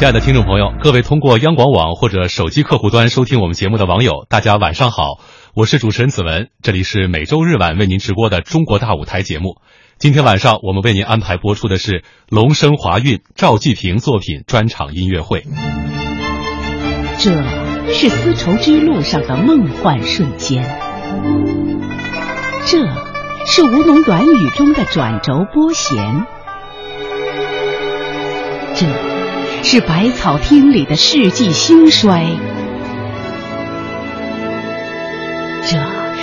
亲爱的听众朋友，各位通过央广网或者手机客户端收听我们节目的网友，大家晚上好，我是主持人子文，这里是每周日晚为您直播的《中国大舞台》节目。今天晚上我们为您安排播出的是龙生华韵赵季平作品专场音乐会。这是丝绸之路上的梦幻瞬间，这是吴侬软语中的转轴拨弦，这。是百草厅里的世纪兴衰，这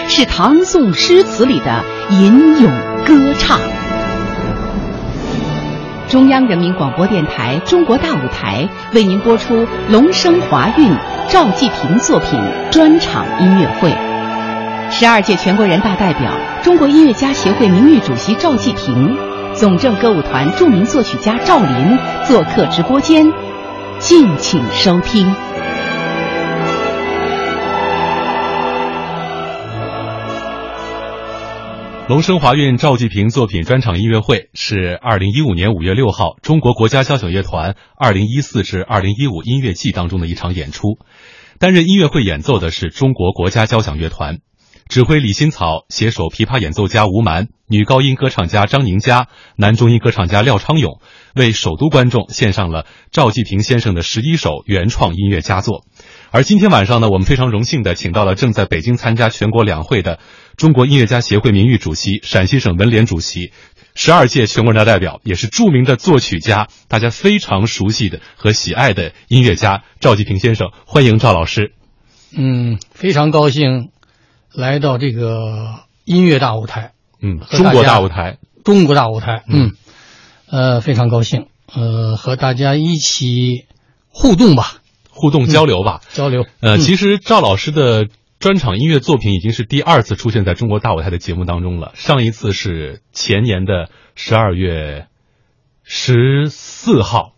是唐宋诗词里的吟咏歌唱。中央人民广播电台《中国大舞台》为您播出《龙生华韵》赵季平作品专场音乐会。十二届全国人大代表、中国音乐家协会名誉主席赵季平。总政歌舞团著名作曲家赵林做客直播间，敬请收听。龙生华韵赵季平作品专场音乐会是二零一五年五月六号中国国家交响乐团二零一四至二零一五音乐季当中的一场演出，担任音乐会演奏的是中国国家交响乐团。指挥李新草，携手琵琶演奏家吴蛮、女高音歌唱家张宁佳、男中音歌唱家廖昌永，为首都观众献上了赵季平先生的十一首原创音乐佳作。而今天晚上呢，我们非常荣幸的请到了正在北京参加全国两会的中国音乐家协会名誉主席、陕西省文联主席、十二届全国人大代表，也是著名的作曲家，大家非常熟悉的和喜爱的音乐家赵季平先生。欢迎赵老师。嗯，非常高兴。来到这个音乐大舞台，嗯，中国大舞台，中国大舞台，嗯，呃，非常高兴，呃，和大家一起互动吧，互动交流吧，交流。呃，其实赵老师的专场音乐作品已经是第二次出现在中国大舞台的节目当中了，上一次是前年的十二月十四号，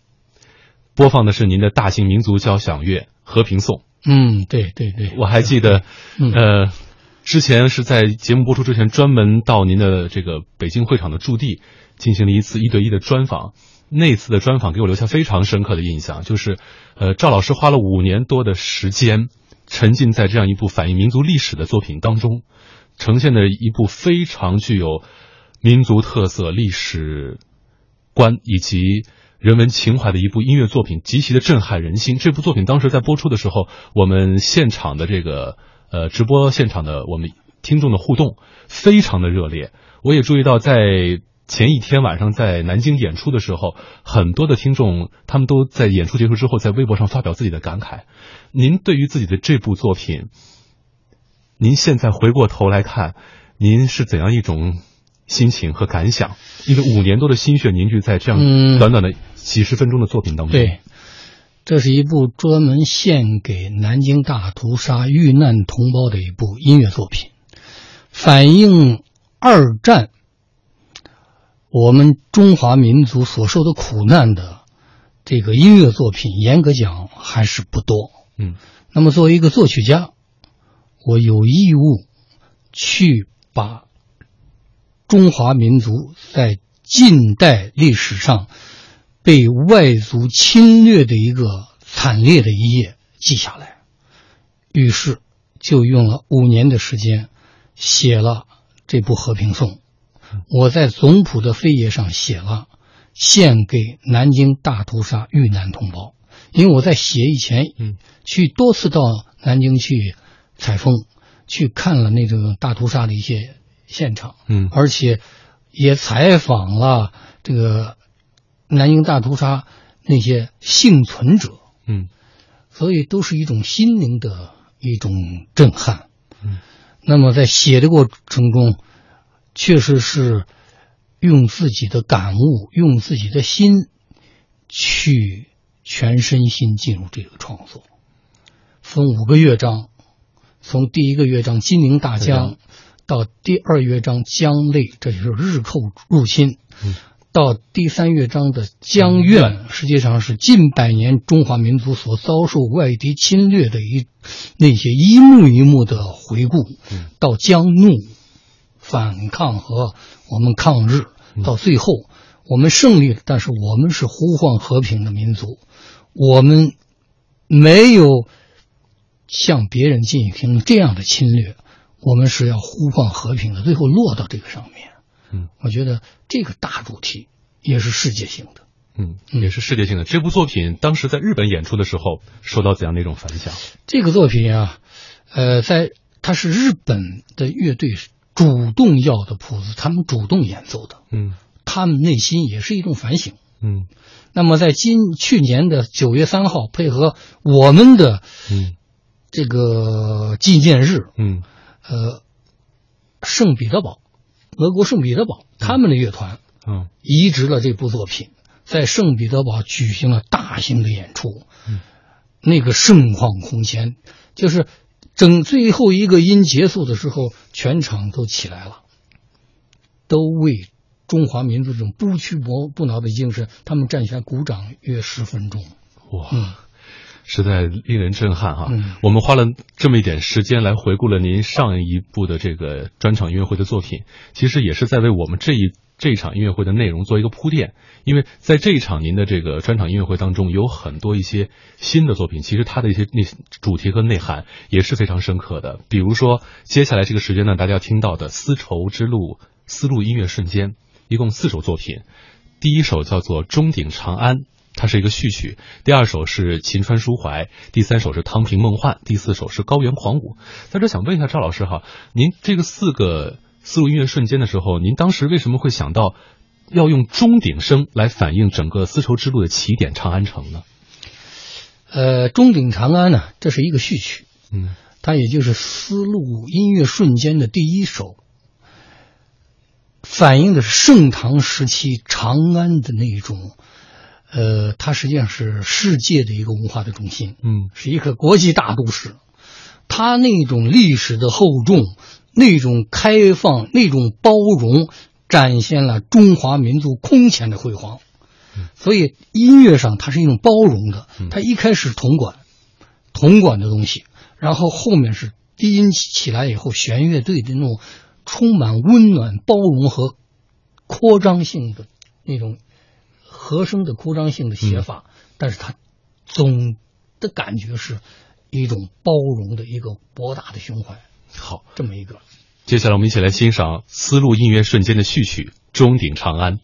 播放的是您的大型民族交响乐《和平颂》。嗯，对对对，我还记得，呃。之前是在节目播出之前，专门到您的这个北京会场的驻地进行了一次一对一的专访。那次的专访给我留下非常深刻的印象，就是，呃，赵老师花了五年多的时间，沉浸在这样一部反映民族历史的作品当中，呈现的一部非常具有民族特色、历史观以及人文情怀的一部音乐作品，极其的震撼人心。这部作品当时在播出的时候，我们现场的这个。呃，直播现场的我们听众的互动非常的热烈。我也注意到，在前一天晚上在南京演出的时候，很多的听众他们都在演出结束之后在微博上发表自己的感慨。您对于自己的这部作品，您现在回过头来看，您是怎样一种心情和感想？因为五年多的心血凝聚在这样短短的几十分钟的作品当中。对。这是一部专门献给南京大屠杀遇难同胞的一部音乐作品，反映二战我们中华民族所受的苦难的这个音乐作品，严格讲还是不多。嗯，那么作为一个作曲家，我有义务去把中华民族在近代历史上。被外族侵略的一个惨烈的一页记下来，于是就用了五年的时间写了这部和平颂。我在总谱的扉页上写了“献给南京大屠杀遇难同胞”，因为我在写以前，嗯，去多次到南京去采风，去看了那个大屠杀的一些现场，嗯，而且也采访了这个。南京大屠杀那些幸存者，嗯，所以都是一种心灵的一种震撼，嗯，那么在写的过程中，确实是用自己的感悟，用自己的心去全身心进入这个创作，分五个乐章，从第一个乐章《金陵大江》到第二乐章《江泪》，这就是日寇入侵。到第三乐章的江怨，实际上是近百年中华民族所遭受外敌侵略的一那些一幕一幕的回顾。到江怒，反抗和我们抗日，到最后我们胜利，但是我们是呼唤和平的民族，我们没有向别人进行这样的侵略，我们是要呼唤和平的，最后落到这个上面。嗯，我觉得这个大主题也是世界性的。嗯，也是世界性的。这部作品当时在日本演出的时候，受到怎样的一种反响？这个作品啊，呃，在它是日本的乐队主动要的谱子，他们主动演奏的。嗯，他们内心也是一种反省。嗯，那么在今去年的九月三号，配合我们的嗯这个纪念日，嗯呃，圣彼得堡，俄国圣彼得堡他们的乐团嗯移植了这部作品，在圣彼得堡举行了大型的演出，嗯那个盛况空前，就是整最后一个音结束的时候，全场都起来了，都为中华民族这种不屈不不挠的精神，他们站起来鼓掌约十分钟。哇。嗯实在令人震撼哈！嗯我们花了这么一点时间来回顾了您上一部的这个专场音乐会的作品，其实也是在为我们这一这一场音乐会的内容做一个铺垫。因为在这一场您的这个专场音乐会当中，有很多一些新的作品，其实它的一些那主题和内涵也是非常深刻的。比如说，接下来这个时间呢，大家要听到的《丝绸之路》《丝路音乐瞬间》，一共四首作品。第一首叫做《钟鼎长安》。它是一个序曲，第二首是秦川抒怀，第三首是汤平梦幻，第四首是高原狂舞。在这想问一下赵老师哈，您这个四个丝路音乐瞬间的时候，您当时为什么会想到要用钟鼎声来反映整个丝绸之路的起点长安城呢？呃，钟鼎长安呢，这是一个序曲，嗯它也就是丝路音乐瞬间的第一首，反映的是盛唐时期长安的那种，呃，它实际上是世界的一个文化的中心，嗯是一个国际大都市。它那种历史的厚重，那种开放，那种包容，展现了中华民族空前的辉煌。所以音乐上它是一种包容的，它一开始铜管，铜管的东西，然后后面是低音起来以后，弦乐队的那种充满温暖、包容和扩张性的那种和声的扩张性的写法，但是它总的感觉是一种包容的一个博大的胸怀，好，这么一个。接下来我们一起来欣赏丝路音乐瞬间的序曲《钟鼎长安》。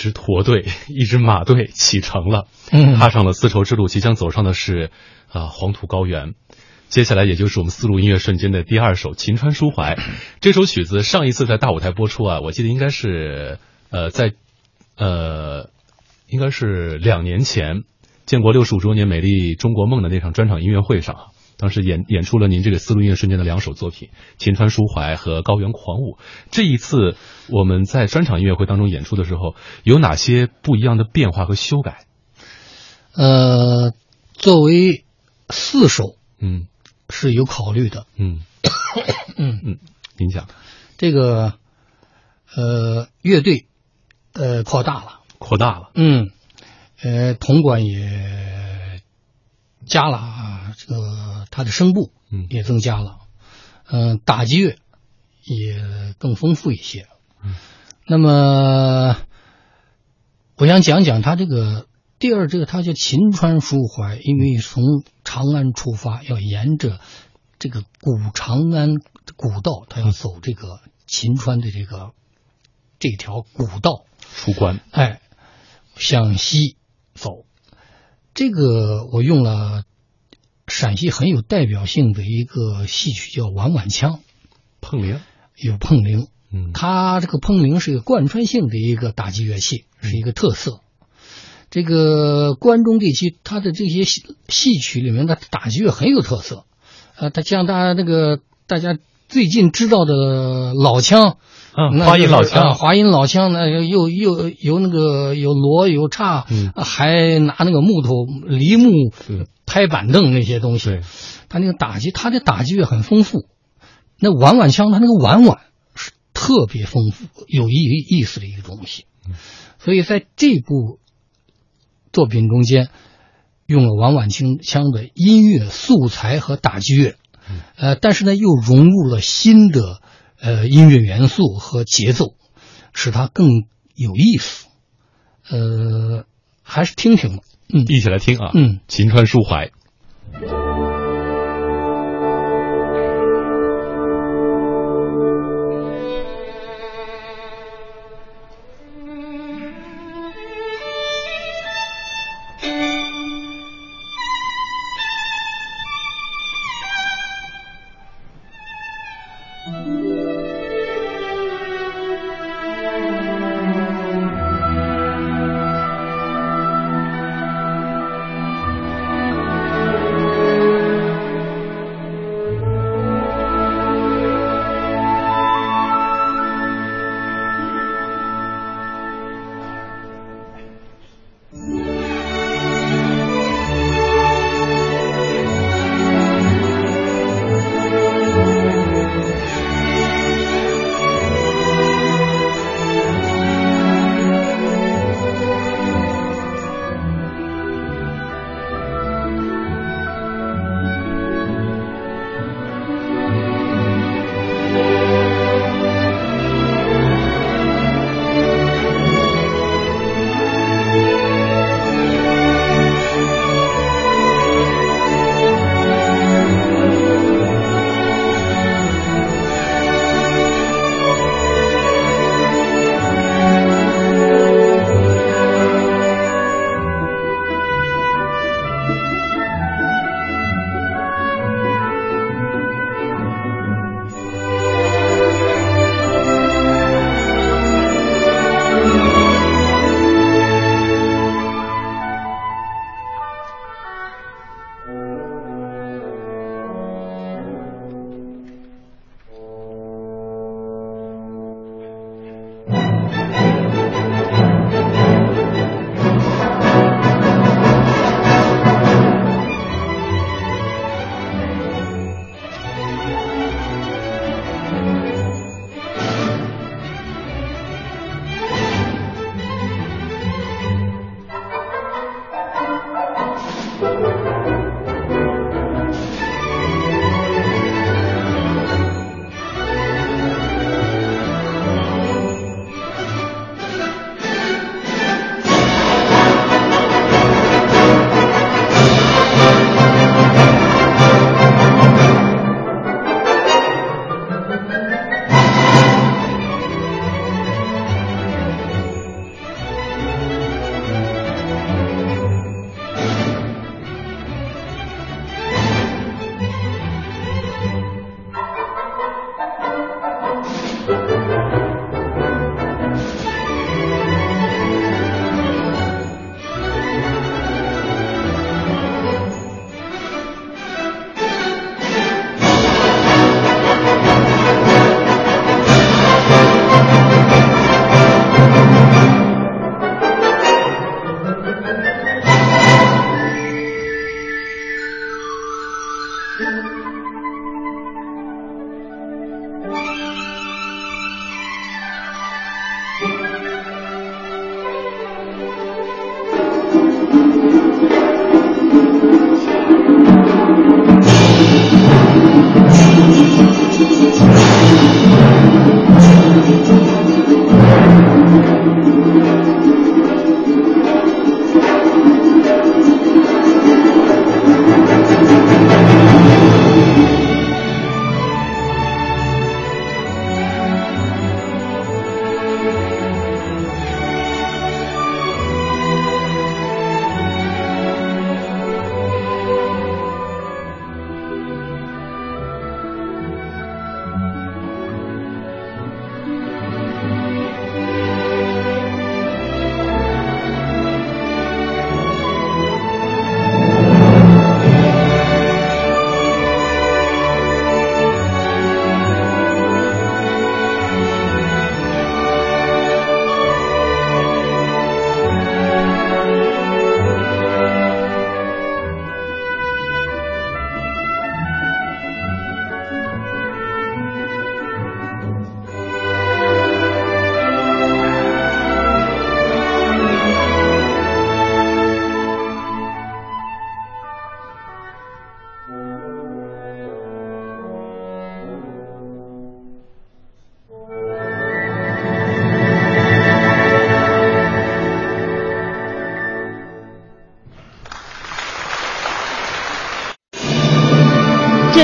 支驼队，一支马队启程了，嗯踏上了丝绸之路，即将走上的是啊、黄土高原。接下来也就是我们丝路音乐瞬间的第二首《秦川抒怀》。这首曲子上一次在大舞台播出啊，我记得应该是呃在呃应该是两年前，建国六十五周年美丽中国梦的那场专场音乐会上啊，当时演演出了您这个丝路音乐瞬间的两首作品《秦川抒怀》和《高原狂舞》。这一次我们在专场音乐会当中演出的时候，有哪些不一样的变化和修改？呃，作为四首嗯是有考虑的。嗯嗯 嗯，您讲这个呃乐队呃扩大了，扩大了，嗯，呃铜管也加了啊，这个它的声部嗯也增加了，嗯、打击乐也更丰富一些。嗯那么我想讲讲它这个第二，这个它叫秦川抒怀，因为从长安出发，要沿着这个古长安古道，它要走这个秦川的这个这条古道，出关，哎，向西走。这个我用了陕西很有代表性的一个戏曲叫碗碗腔，碰铃，有碰铃，嗯。它这个碰铃是一个贯穿性的一个打击乐器，是一个特色。这个关中地区，它的这些戏戏曲里面的打击乐很有特色，啊，它像大家那个大家最近知道的老腔，嗯，那花音老腔，华阴老腔呢，又又有那个有锣有叉，嗯还拿那个木头梨木对拍板凳那些东西，他那个打击，他的打击乐很丰富。那碗碗腔，他那个碗碗是特别丰富、有意意思的一个东西。所以在这部作品中间，用了碗碗清腔的音乐素材和打击乐，呃，但是呢，又融入了新的呃音乐元素和节奏，使它更有意思。呃，还是听听吧。嗯一起来听啊，嗯，秦川抒怀。《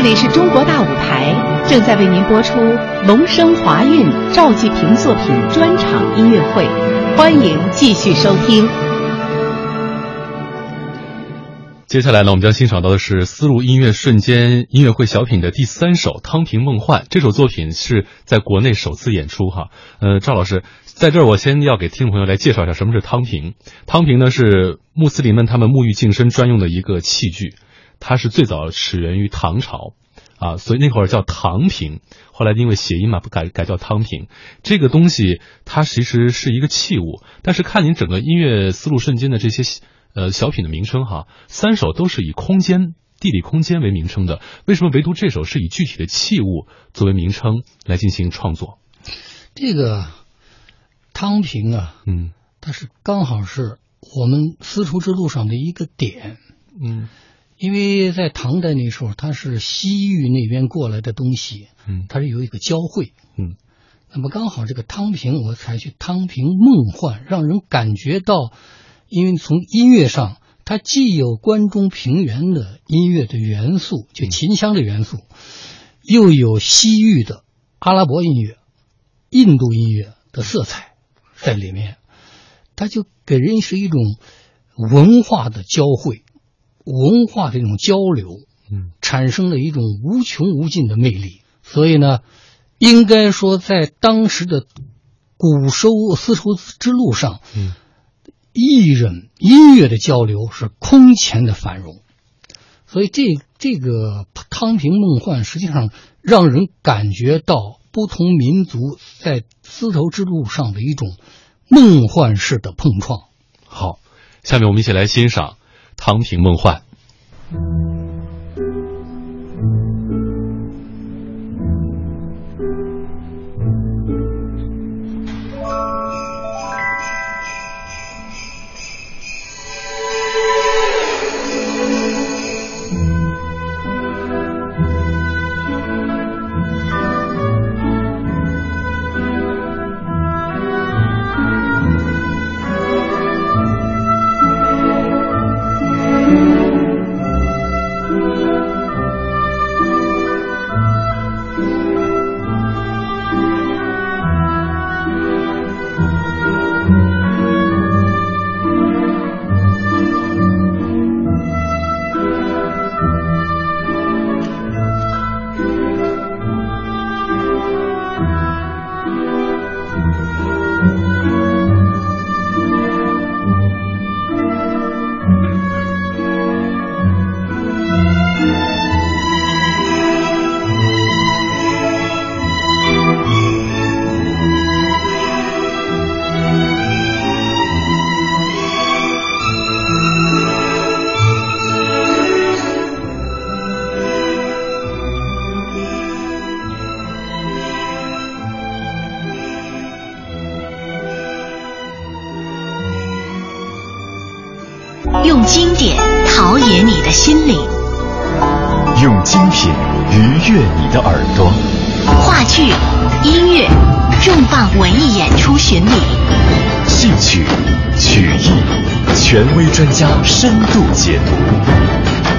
这里是中国大舞台，正在为您播出龙生华韵赵季平作品专场音乐会，欢迎继续收听。接下来呢，我们将欣赏到的是丝路音乐瞬间音乐会小品的第三首《汤平梦幻》。这首作品是在国内首次演出哈。呃，赵老师，在这儿我先要给听众朋友来介绍一下什么是汤平。汤平呢是穆斯林们他们沐浴净身专用的一个器具。它是最早始源于唐朝，啊，所以那会儿叫唐瓶，后来因为谐音嘛，不改改叫汤瓶。这个东西它其实是一个器物，但是看您整个音乐思路瞬间的这些呃小品的名称哈，三首都是以空间、地理空间为名称的，为什么唯独这首是以具体的器物作为名称来进行创作？这个汤瓶啊，嗯，它是刚好是我们丝绸之路上的一个点，嗯。因为在唐代那时候，它是西域那边过来的东西，嗯，它是有一个交汇，嗯，那么刚好这个汤平，我采取汤平梦幻，让人感觉到，因为从音乐上，它既有关中平原的音乐的元素，就秦腔的元素，又有西域的阿拉伯音乐、印度音乐的色彩在里面，它就给人是一种文化的交汇。文化的一种交流，嗯，产生了一种无穷无尽的魅力。所以呢，应该说在当时的古收丝绸之路上，嗯，艺人音乐的交流是空前的繁荣。所以这这个汤平梦幻，实际上让人感觉到不同民族在丝绸之路上的一种梦幻式的碰撞。好，下面我们一起来欣赏。汤平梦幻。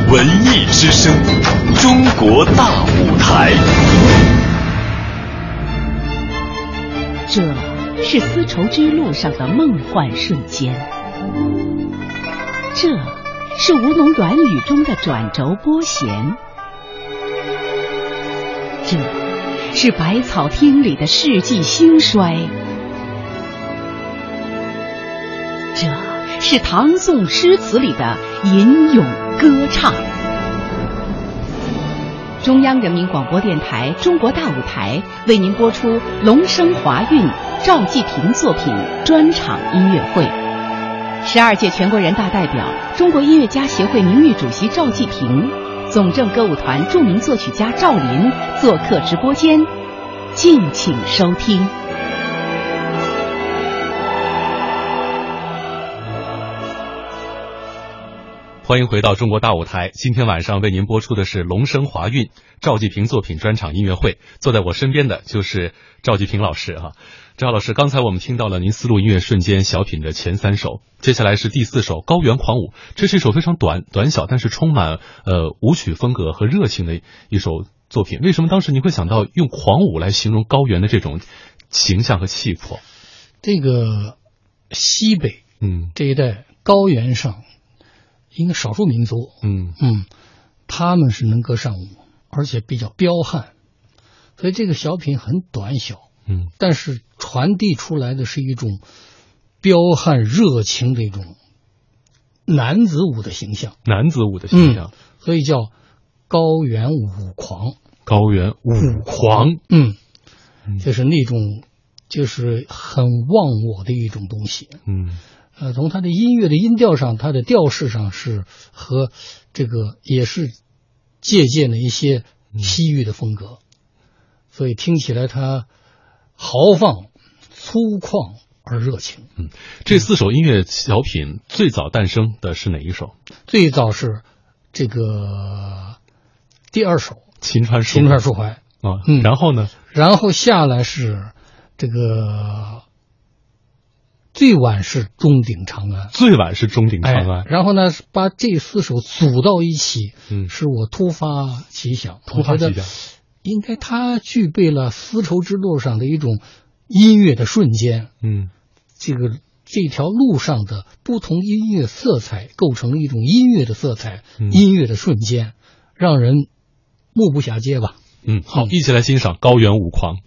文艺之声，中国大舞台。这是丝绸之路上的梦幻瞬间，这是吴侬软语中的转轴拨弦，这是百草厅里的世纪兴衰，这是唐宋诗词里的吟咏。歌唱。中央人民广播电台《中国大舞台》为您播出龙生华韵赵季平作品专场音乐会。十二届全国人大代表、中国音乐家协会名誉主席赵季平，总政歌舞团著名作曲家赵林做客直播间，敬请收听。欢迎回到中国大舞台。今天晚上为您播出的是《龙生华韵》赵季平作品专场音乐会。坐在我身边的就是赵季平老师哈。赵老师，刚才我们听到了您丝路音乐瞬间小品的前三首，接下来是第四首《高原狂舞》。这是一首非常短短小，但是充满呃舞曲风格和热情的一首作品。为什么当时您会想到用狂舞来形容高原的这种形象和气魄？这个西北嗯这一带高原上，应该少数民族，嗯嗯，他们是能歌善舞，而且比较彪悍，所以这个小品很短小，嗯但是传递出来的是一种彪悍热情的一种男子舞的形象，男子舞的形象，所以叫高原舞狂。高原舞狂。嗯嗯，就是那种就是很忘我的一种东西。嗯呃，从它的音乐的音调上，它的调式上是和这个也是借鉴了一些西域的风格，所以听起来它豪放、粗犷而热情。嗯，这四首音乐小品最早诞生的是哪一首？最早是这个第二首秦川《秦川抒怀》，啊，嗯然后呢？然后下来是这个最晚是《钟鼎长安》。最晚是钟鼎长安。哎，，然后呢，把这四首组到一起，嗯。是我突发奇想，突发奇想。应该它具备了丝绸之路上的一种音乐的瞬间，嗯。这个这条路上的不同音乐色彩构成了一种音乐的色彩，嗯。音乐的瞬间，让人目不暇接吧。嗯，好，一起来欣赏《高原舞狂》。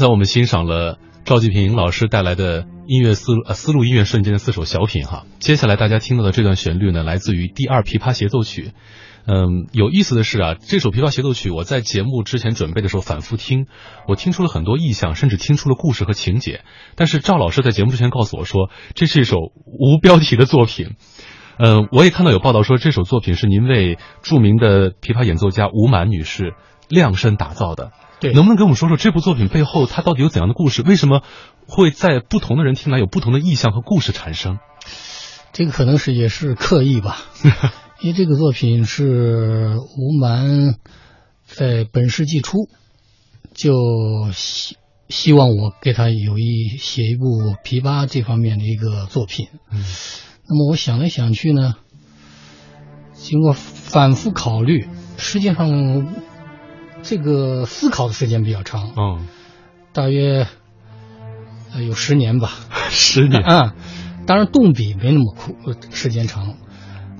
才我们欣赏了赵季平老师带来的音乐思路呃丝路音乐瞬间的四首小品哈。接下来大家听到的这段旋律呢，来自于第二琵琶协奏曲。嗯，有意思的是啊，这首琵琶协奏曲我在节目之前准备的时候反复听，我听出了很多意象，甚至听出了故事和情节。但是赵老师在节目之前告诉我说，这是一首无标题的作品。嗯，我也看到有报道说这首作品是您为著名的琵琶演奏家吴满女士量身打造的。对能不能跟我们说说这部作品背后它到底有怎样的故事？为什么会在不同的人听来有不同的意象和故事产生？这个可能是也是刻意吧，因为这个作品是吴蛮在本世纪初就希希望我给他有一写一部琵琶这方面的一个作品。嗯，那么我想来想去呢，经过反复考虑，实际上这个思考的时间比较长，嗯，大约呃有十年吧。十年，啊，当然动笔没那么苦，呃时间长，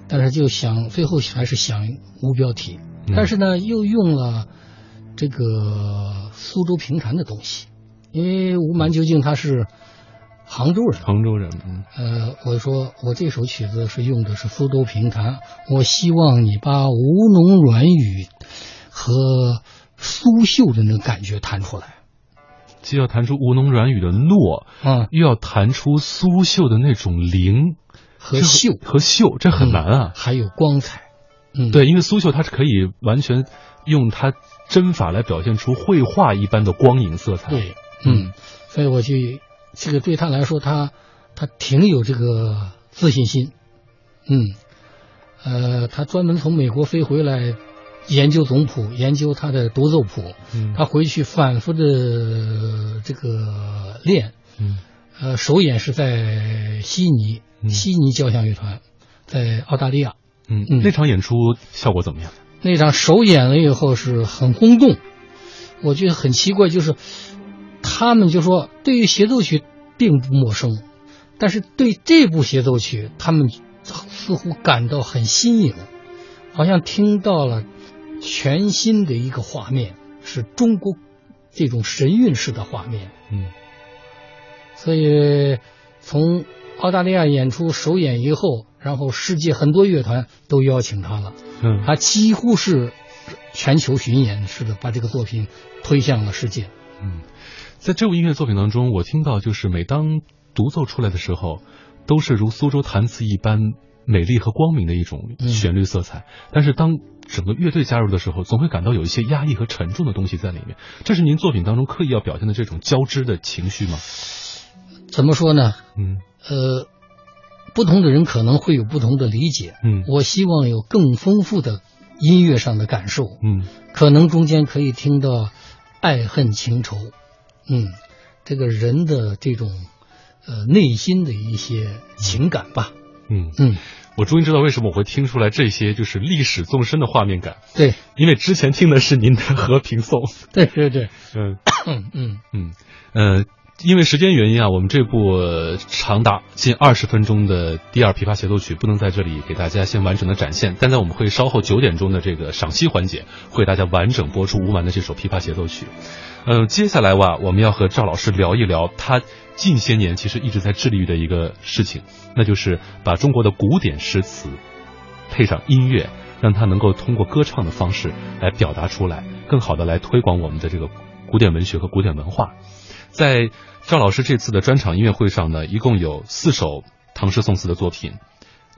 但是就想最后还是想无标题，嗯。但是呢又用了这个苏州评弹的东西，因为吴蛮究竟他是杭州人，杭州人，嗯。呃，我说我这首曲子是用的是苏州评弹，我希望你把吴侬软语和苏绣的那个感觉弹出来，既要弹出吴侬软语的糯，啊、又要弹出苏绣的那种灵。和秀和秀，这很难啊。还有光彩，嗯，对，因为苏绣它是可以完全用它针法来表现出绘画一般的光影色彩。对，嗯，所以我去这个对他来说，他他挺有这个自信心，嗯，呃，他专门从美国飞回来研究总谱，研究他的独奏谱，嗯。他回去反复的这个练，嗯。呃，首演是在悉尼，嗯。悉尼交响乐团，在澳大利亚。嗯嗯。那场演出效果怎么样？那场首演了以后是很轰动，我觉得很奇怪，就是他们就说对于协奏曲并不陌生，但是对这部协奏曲他们似乎感到很新颖，好像听到了全新的一个画面，是中国这种神韵式的画面。嗯所以从澳大利亚演出首演以后，然后世界很多乐团都邀请他了。嗯他几乎是全球巡演似的，把这个作品推向了世界。嗯，在这部音乐作品当中，我听到就是每当独奏出来的时候，都是如苏州弹词一般美丽和光明的一种嗯旋律色彩。但是当整个乐队加入的时候，总会感到有一些压抑和沉重的东西在里面。这是您作品当中刻意要表现的这种交织的情绪吗？怎么说呢？嗯呃，不同的人可能会有不同的理解。嗯我希望有更丰富的音乐上的感受，嗯可能中间可以听到爱恨情仇，嗯，这个人的这种呃内心的一些情感吧。嗯，嗯，我终于知道为什么我会听出来这些就是历史纵深的画面感，对因为之前听的是您的和平颂。对对对，嗯。嗯嗯嗯，呃，因为时间原因啊，我们这部长达近二十分钟的第二琵琶协奏曲不能在这里给大家先完整的展现，但在我们会稍后九点钟的这个赏析环节，会给大家完整播出吴蛮的这首琵琶协奏曲。嗯、接下来哇，我们要和赵老师聊一聊他近些年其实一直在致力于的一个事情，那就是把中国的古典诗词配上音乐，让它能够通过歌唱的方式来表达出来，更好的来推广我们的这个古典文学和古典文化。在赵老师这次的专场音乐会上呢，一共有四首唐诗宋词的作品，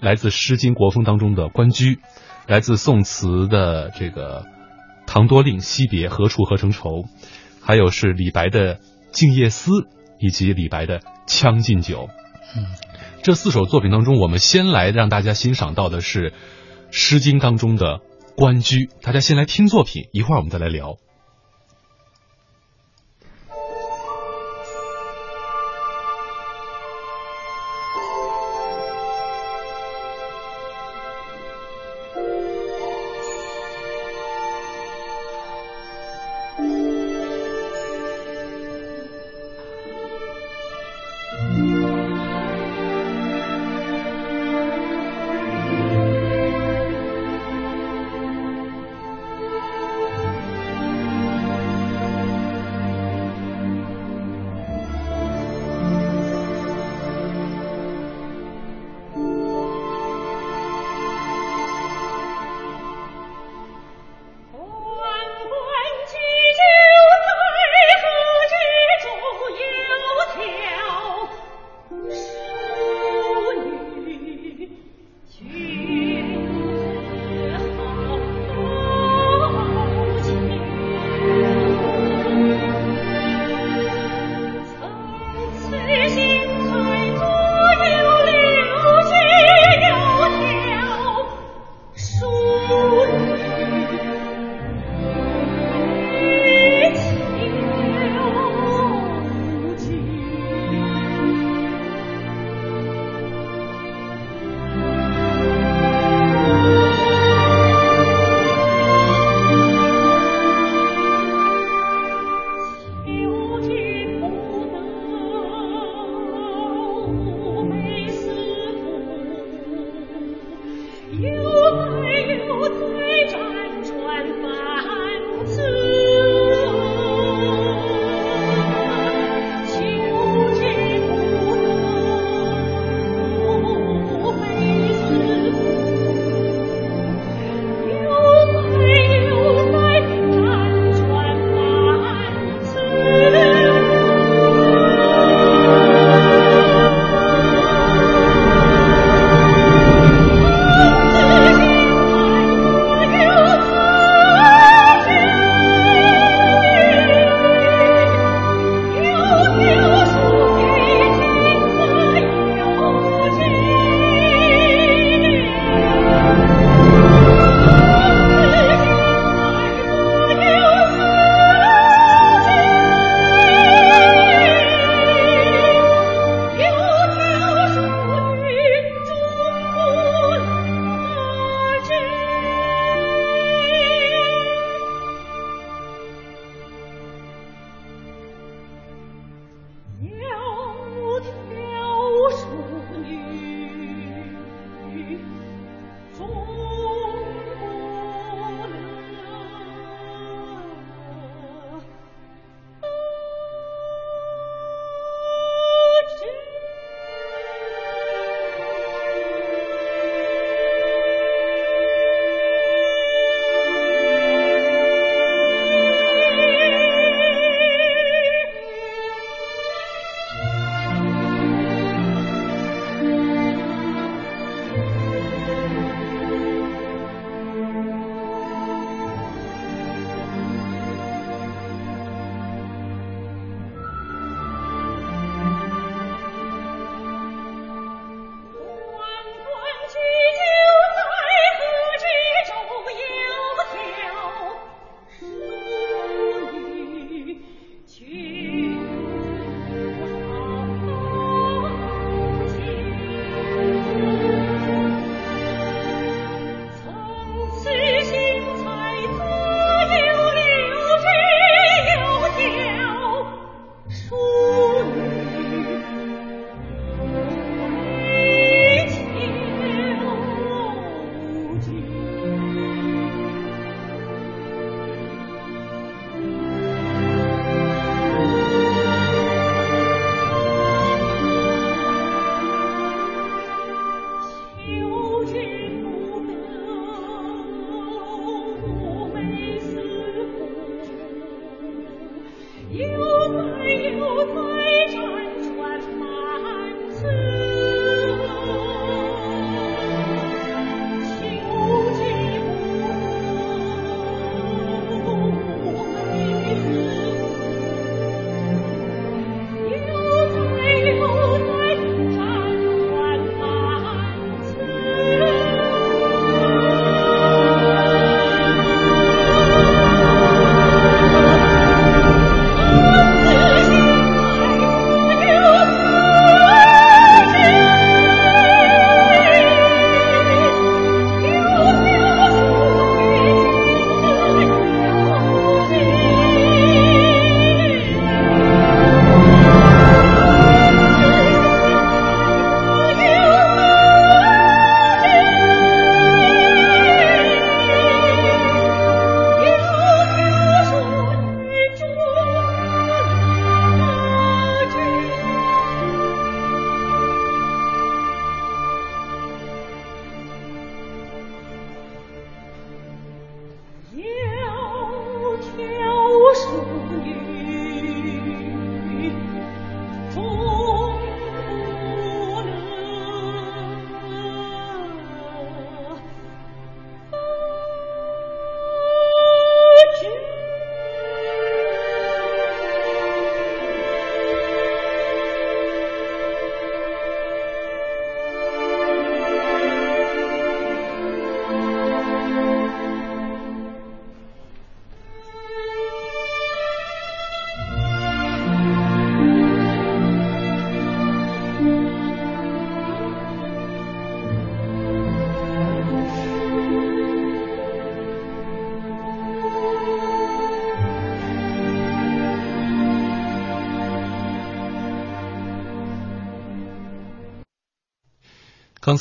来自《诗经·国风》当中的《关雎》，来自宋词的这个《唐多令·惜别》，何处何成愁，还有是李白的《静夜思》，以及李白的《将进酒》。嗯，这四首作品当中，我们先来让大家欣赏到的是《诗经》当中的《关雎》，大家先来听作品，一会儿我们再来聊。《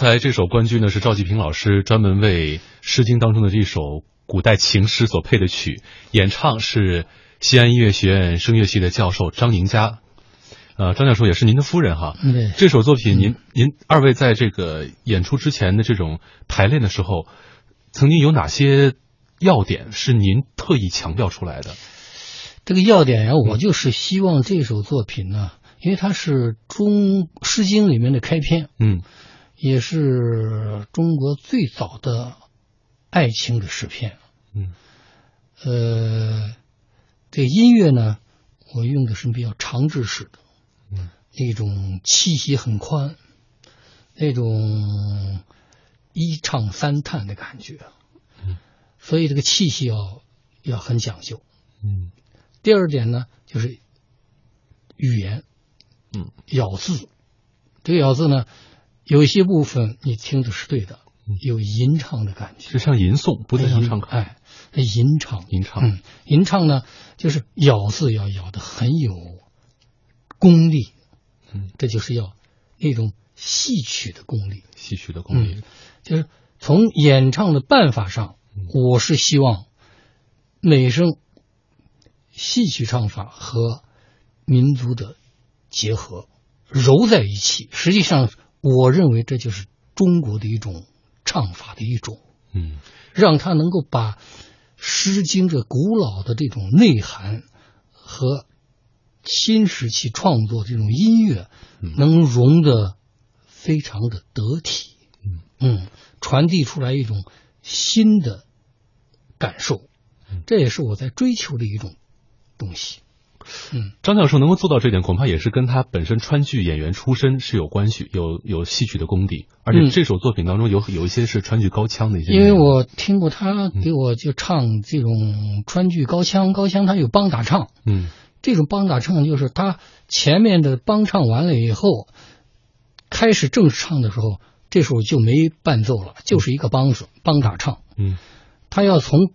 才这首关雎呢，是赵继平老师专门为《诗经》当中的这首古代情诗所配的曲，演唱是西安音乐学院声乐系的教授张宁佳。呃，张教授也是您的夫人哈。对。这首作品，您您二位在这个演出之前的这种排练的时候，曾经有哪些要点是您特意强调出来的？这个要点呀，我就是希望这首作品呢，因为它是中《诗经》里面的开篇。嗯。也是中国最早的爱情的诗篇。嗯，呃，这音乐呢，我用的是比较长制式的，嗯，那种气息很宽，那种一唱三叹的感觉。嗯，所以这个气息要要很讲究。嗯，第二点呢，就是语言，嗯，咬字，这个咬字呢。有些部分你听的是对的，有吟唱的感觉，是像吟诵，不太像唱歌。哎，吟唱，吟唱，嗯，吟唱呢，就是咬字要咬的很有功力，嗯，这就是要那种戏曲的功力，戏曲的功力，就是从演唱的办法上，我是希望美声戏曲唱法和民族的结合揉在一起，实际上。我认为这就是中国的一种唱法的一种，嗯，让他能够把《诗经》这古老的这种内涵和新时期创作这种音乐，能融得非常的得体，嗯。嗯，传递出来一种新的感受，这也是我在追求的一种东西。嗯，张教授能够做到这点，恐怕也是跟他本身川剧演员出身是有关系，有有戏曲的功底，而且这首作品当中有有一些是川剧高腔的一些。因为我听过他给我就唱这种川剧高腔，高腔他有帮打唱，嗯，这种帮打唱就是他前面的帮唱完了以后，开始正式唱的时候，这时候就没伴奏了，就是一个帮手帮打唱，嗯，他要从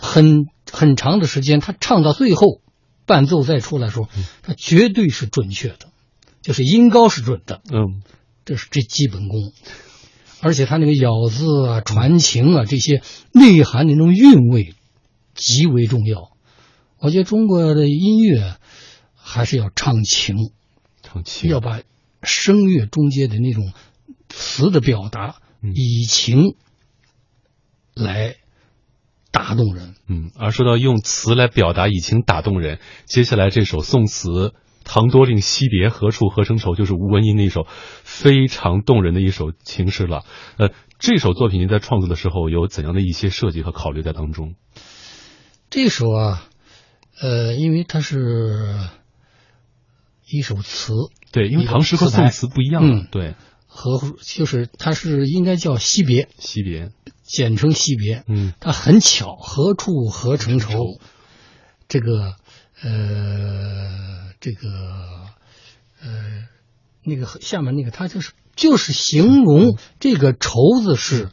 很很长的时间，他唱到最后。伴奏再出来的时候，它绝对是准确的，就是音高是准的。嗯，这是这基本功，而且他那个咬字啊、传情啊这些内涵的那种韵味极为重要。我觉得中国的音乐还是要唱情，唱情。要把声乐中间的那种词的表达以情来打打动人。嗯，而说到用词来表达以情打动人，接下来这首宋词“唐多令惜别，何处何成愁”就是吴文英的一首非常动人的一首情诗了。呃，这首作品您在创作的时候有怎样的一些设计和考虑在当中？这首啊，呃，因为它是一首词，对，因为唐诗和宋词不一样，嗯，对，和就是它是应该叫惜别，惜别，简称惜别，嗯，它很巧，何处何成愁，这个呃，这个呃，那个下面那个，它就是就是形容这个愁字是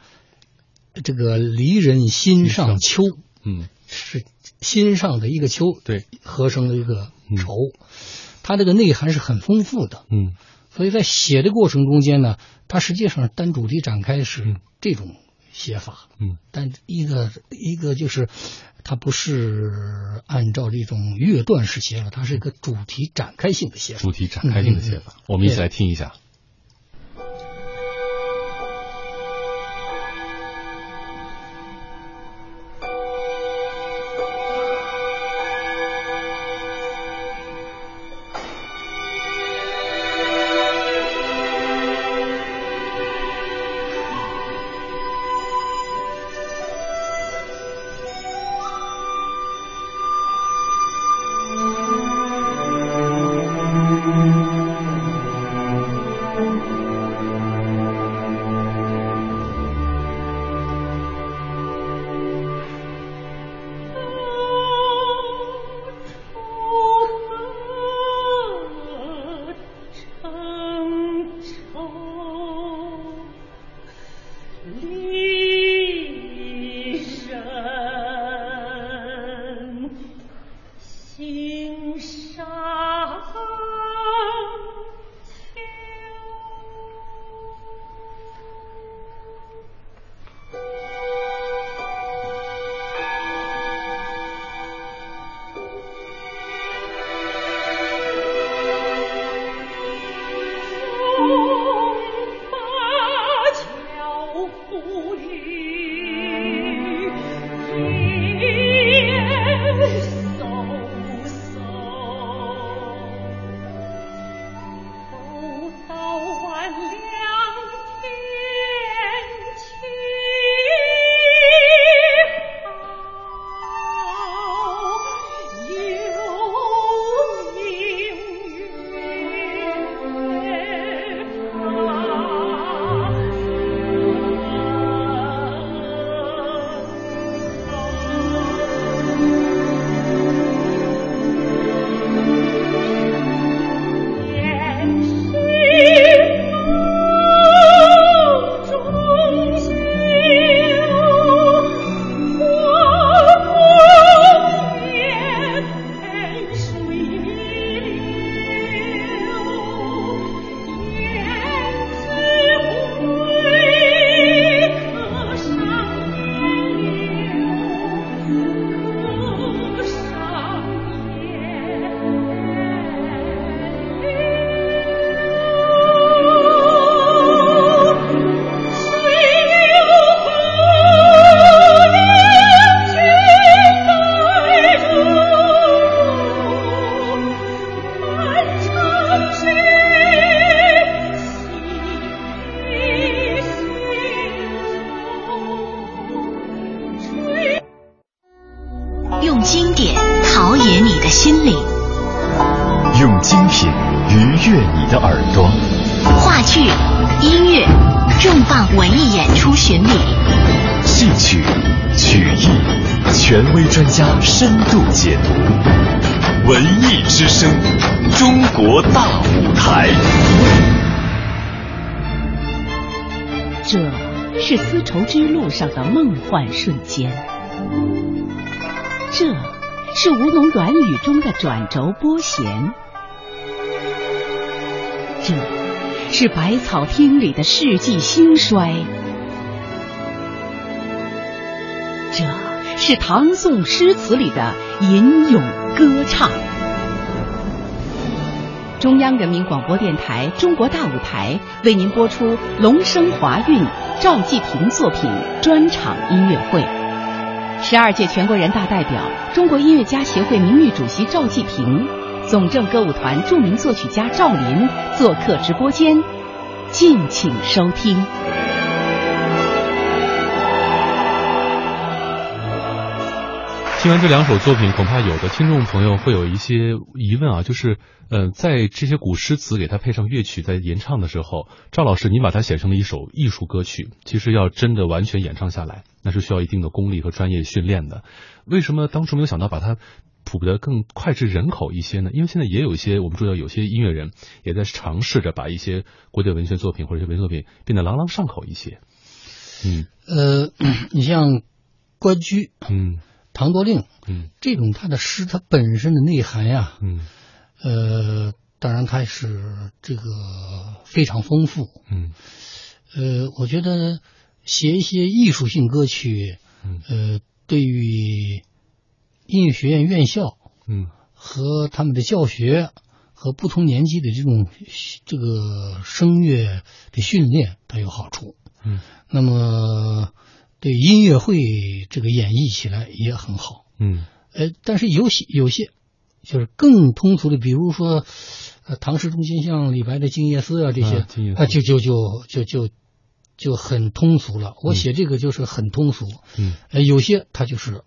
这个离人心上秋，嗯。是心上的一个秋，对，合成的一个愁，它这个内涵是很丰富的，嗯，所以在写的过程中间呢，它实际上单主题展开是这种写法，嗯，但一个一个就是它不是按照这种乐段式写法，它是一个主题展开性的写法，主题展开性的写法，嗯、我们一起来听一下。用曲、曲艺权威专家深度解读，文艺之声，中国大舞台。这是丝绸之路上的梦幻瞬间，这是吴侬软语中的转轴拨弦。这是百草厅里的世纪兴衰，是唐宋诗词里的吟咏歌唱。中央人民广播电台《中国大舞台》为您播出《龙生华韵》赵季平作品专场音乐会。十二届全国人大代表、中国音乐家协会名誉主席赵季平，总政歌舞团著名作曲家赵林做客直播间，敬请收听。听完这两首作品，恐怕有的听众朋友会有一些疑问啊，就是，呃，在这些古诗词给它配上乐曲，在演唱的时候，赵老师，您把它写成了一首艺术歌曲，其实要真的完全演唱下来，那是需要一定的功力和专业训练的。为什么当初没有想到把它谱得更脍炙人口一些呢？因为现在也有一些我们注意到有些音乐人也在尝试着把一些古典文学作品或者一些文学作品变得朗朗上口一些。嗯呃，你像关雎、嗯 唐多令嗯。这种，他的诗它本身的内涵呀，嗯。呃，当然它是这个非常丰富。嗯。呃，我觉得写一些艺术性歌曲，嗯。呃，对于音乐学院院校嗯。和他们的教学和不同年级的这种这个声乐的训练，它有好处。嗯。那么对音乐会这个演绎起来也很好。嗯呃，但是有些有些就是更通俗的，比如说，呃，唐诗中心像李白的《静夜思》啊这些啊就就就就就就很通俗了。我写这个就是很通俗，嗯，呃，有些它就是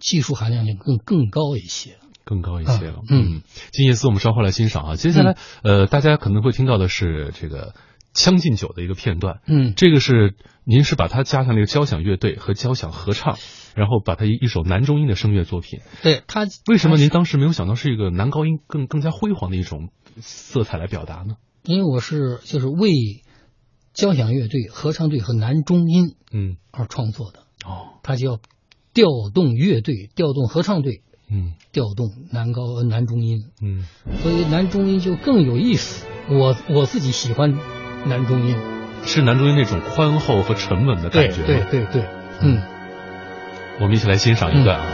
技术含量就更更高一些。更高一些了。嗯嗯，金叶寺我们稍后来欣赏啊。接下来，呃，大家可能会听到的是这个《将进酒》的一个片段。嗯，这个是您是把它加上了一个交响乐队和交响合唱，然后把它一一首男中音的声乐作品。对它为什么您当时没有想到是一个男高音更更加辉煌的一种色彩来表达呢？因为我是就是为交响乐队、合唱队和男中音嗯，而创作的，哦，它就要调动乐队、调动合唱队、嗯调动男高呃男中音。嗯所以男中音就更有意思。我我自己喜欢男中音，是男中音那种宽厚和沉稳的感觉。对。对对，嗯。我们一起来欣赏一段啊。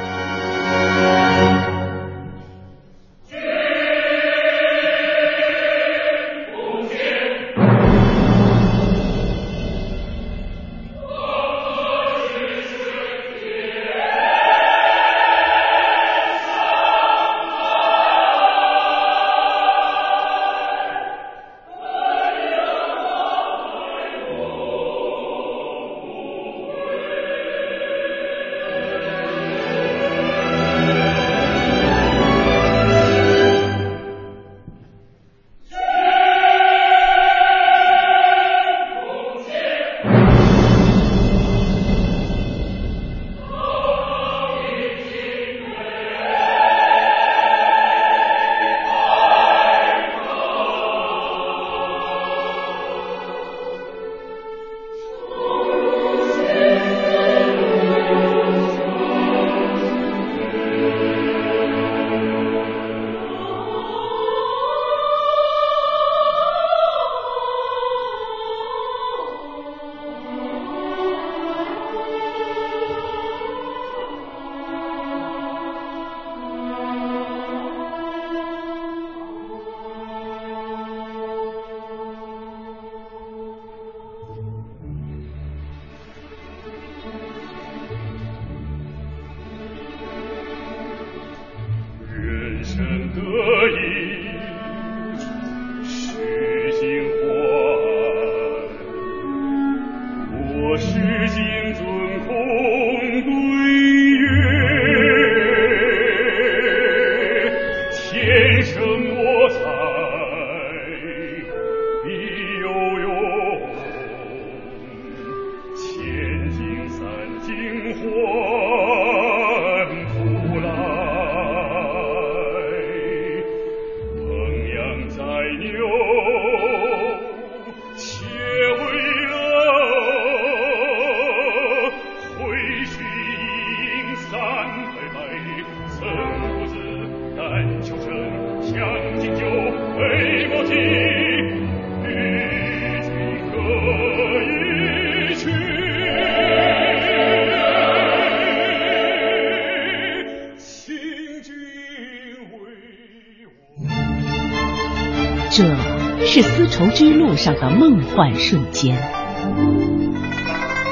是丝绸之路上的梦幻瞬间，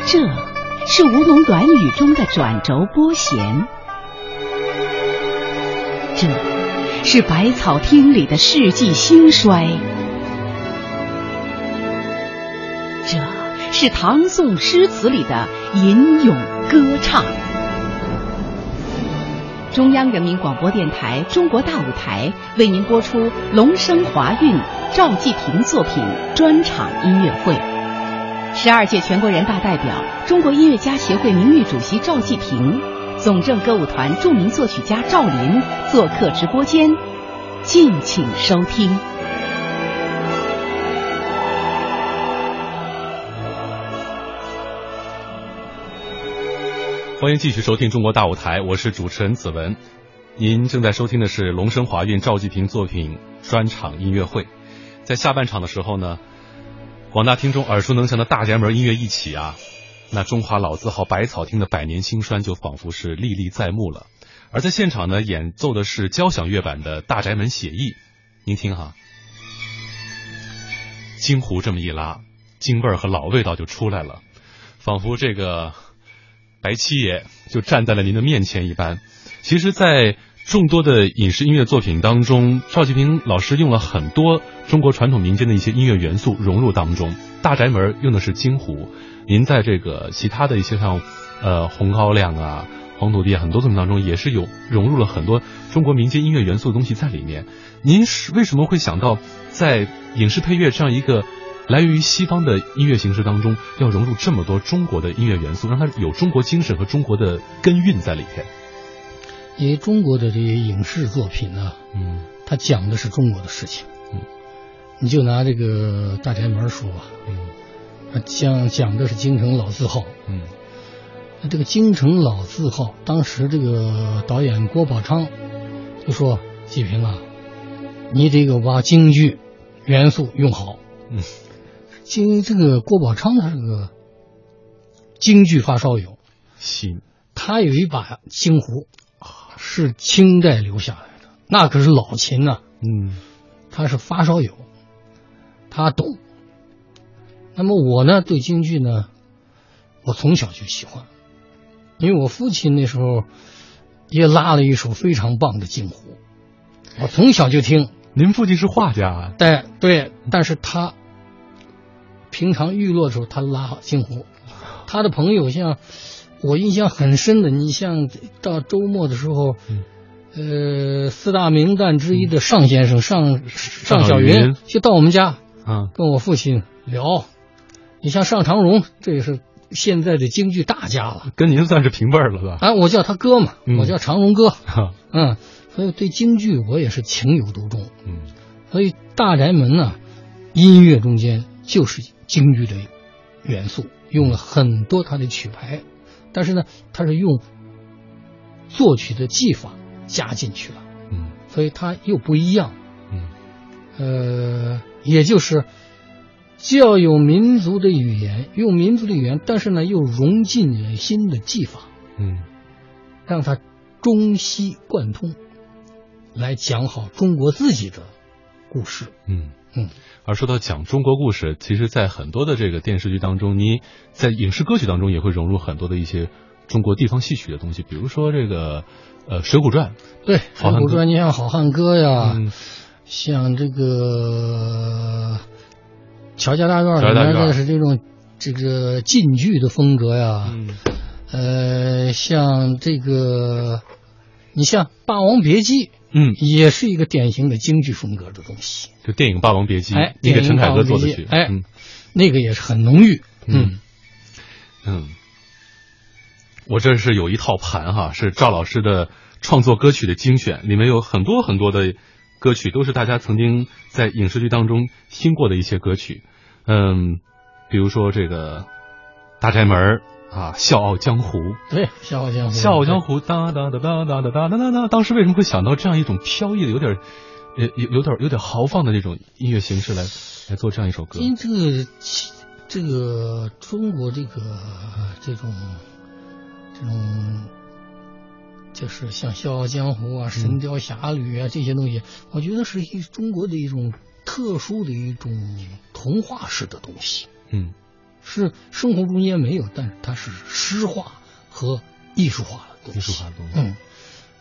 这是吴侬软语中的转轴拨弦，这是百草厅里的世纪兴衰，这是唐宋诗词里的吟咏歌唱。中央人民广播电台《中国大舞台》为您播出龙声华韵赵季平作品专场音乐会。十二届全国人大代表、中国音乐家协会名誉主席赵季平，总政歌舞团著名作曲家赵林做客直播间，敬请收听。欢迎继续收听《中国大舞台》，我是主持人子文。您正在收听的是龙生华韵赵季平作品专场音乐会。在下半场的时候呢，广大听众耳熟能详的大宅门音乐一起啊，那中华老字号百草厅的百年兴衰就仿佛是历历在目了。而在现场呢，演奏的是交响乐版的《大宅门写意》，您听哈，京胡这么一拉，京味儿和老味道就出来了，仿佛这个。白七爷就站在了您的面前一般。其实，在众多的影视音乐作品当中，赵季平老师用了很多中国传统民间的一些音乐元素融入当中。《大宅门》用的是京胡，您在这个其他的一些像呃《红高粱》啊、《黄土地》很多作品当中，也是有融入了很多中国民间音乐元素的东西在里面。您是为什么会想到在影视配乐这样一个？来源于西方的音乐形式当中，要融入这么多中国的音乐元素，让它有中国精神和中国的根韵在里边。因为中国的这些影视作品呢，嗯，它讲的是中国的事情，嗯，你就拿这个《大宅门》说吧，嗯，讲讲的是京城老字号，嗯，那这个京城老字号，当时这个导演郭宝昌就说：“季平啊，你这个把京剧元素用好，嗯。”京这个郭宝昌他是个京剧发烧友，行，他有一把京胡，是清代留下来的，那可是老琴呐。嗯，他是发烧友，他懂。那么我呢，对京剧呢，我从小就喜欢，因为我父亲那时候也拉了一首非常棒的京胡，我从小就听。您父亲是画家啊？对对，但是他。平常娱乐的时候，他拉好京胡，他的朋友像我印象很深的，你像到周末的时候，呃，四大名旦之一的尚先生尚尚小云就到我们家，啊，跟我父亲聊。你像尚长荣，这也是现在的京剧大家了，跟您算是平辈了，是吧？啊，我叫他哥嘛，我叫长荣哥，嗯，所以对京剧我也是情有独钟，嗯，所以大宅门呢，音乐中间就是。京剧的元素用了很多它的曲牌，但是呢，它是用作曲的技法加进去了，嗯，所以它又不一样，嗯，呃，也就是既要有民族的语言，用民族的语言，但是呢，又融进了新的技法，嗯，让它中西贯通，来讲好中国自己的故事，嗯嗯。而说到讲中国故事，其实，在很多的这个电视剧当中，你在影视歌曲当中也会融入很多的一些中国地方戏曲的东西，比如说这个呃《水浒传》。对，《水浒传》你像《好汉歌》呀，嗯、像这个《乔家大院》里面的是这种这个晋剧的风格呀，嗯，呃，像这个你像《霸王别姬》。嗯，也是一个典型的京剧风格的东西。就电影《霸王别姬》，哎，那个陈凯歌做的曲，哎，那个也是很浓郁。嗯嗯，我这是有一套盘哈，是赵老师的创作歌曲的精选，里面有很多很多的歌曲，都是大家曾经在影视剧当中听过的一些歌曲。嗯，比如说这个《大宅门》。啊，笑傲江湖，对，笑傲江湖，笑傲江湖，哒哒哒哒哒哒哒哒哒。当时为什么会想到这样一种飘逸的、有点，呃，有有点有点豪放的这种音乐形式来来做这样一首歌？因为这个这个中国这个这种这种，就是像笑傲江湖啊、神雕侠侣啊这些东西，我觉得是一中国的一种特殊的一种童话式的东西。嗯。是生活中间没有，但是它是诗化和艺术化的东西。艺术化的东西嗯，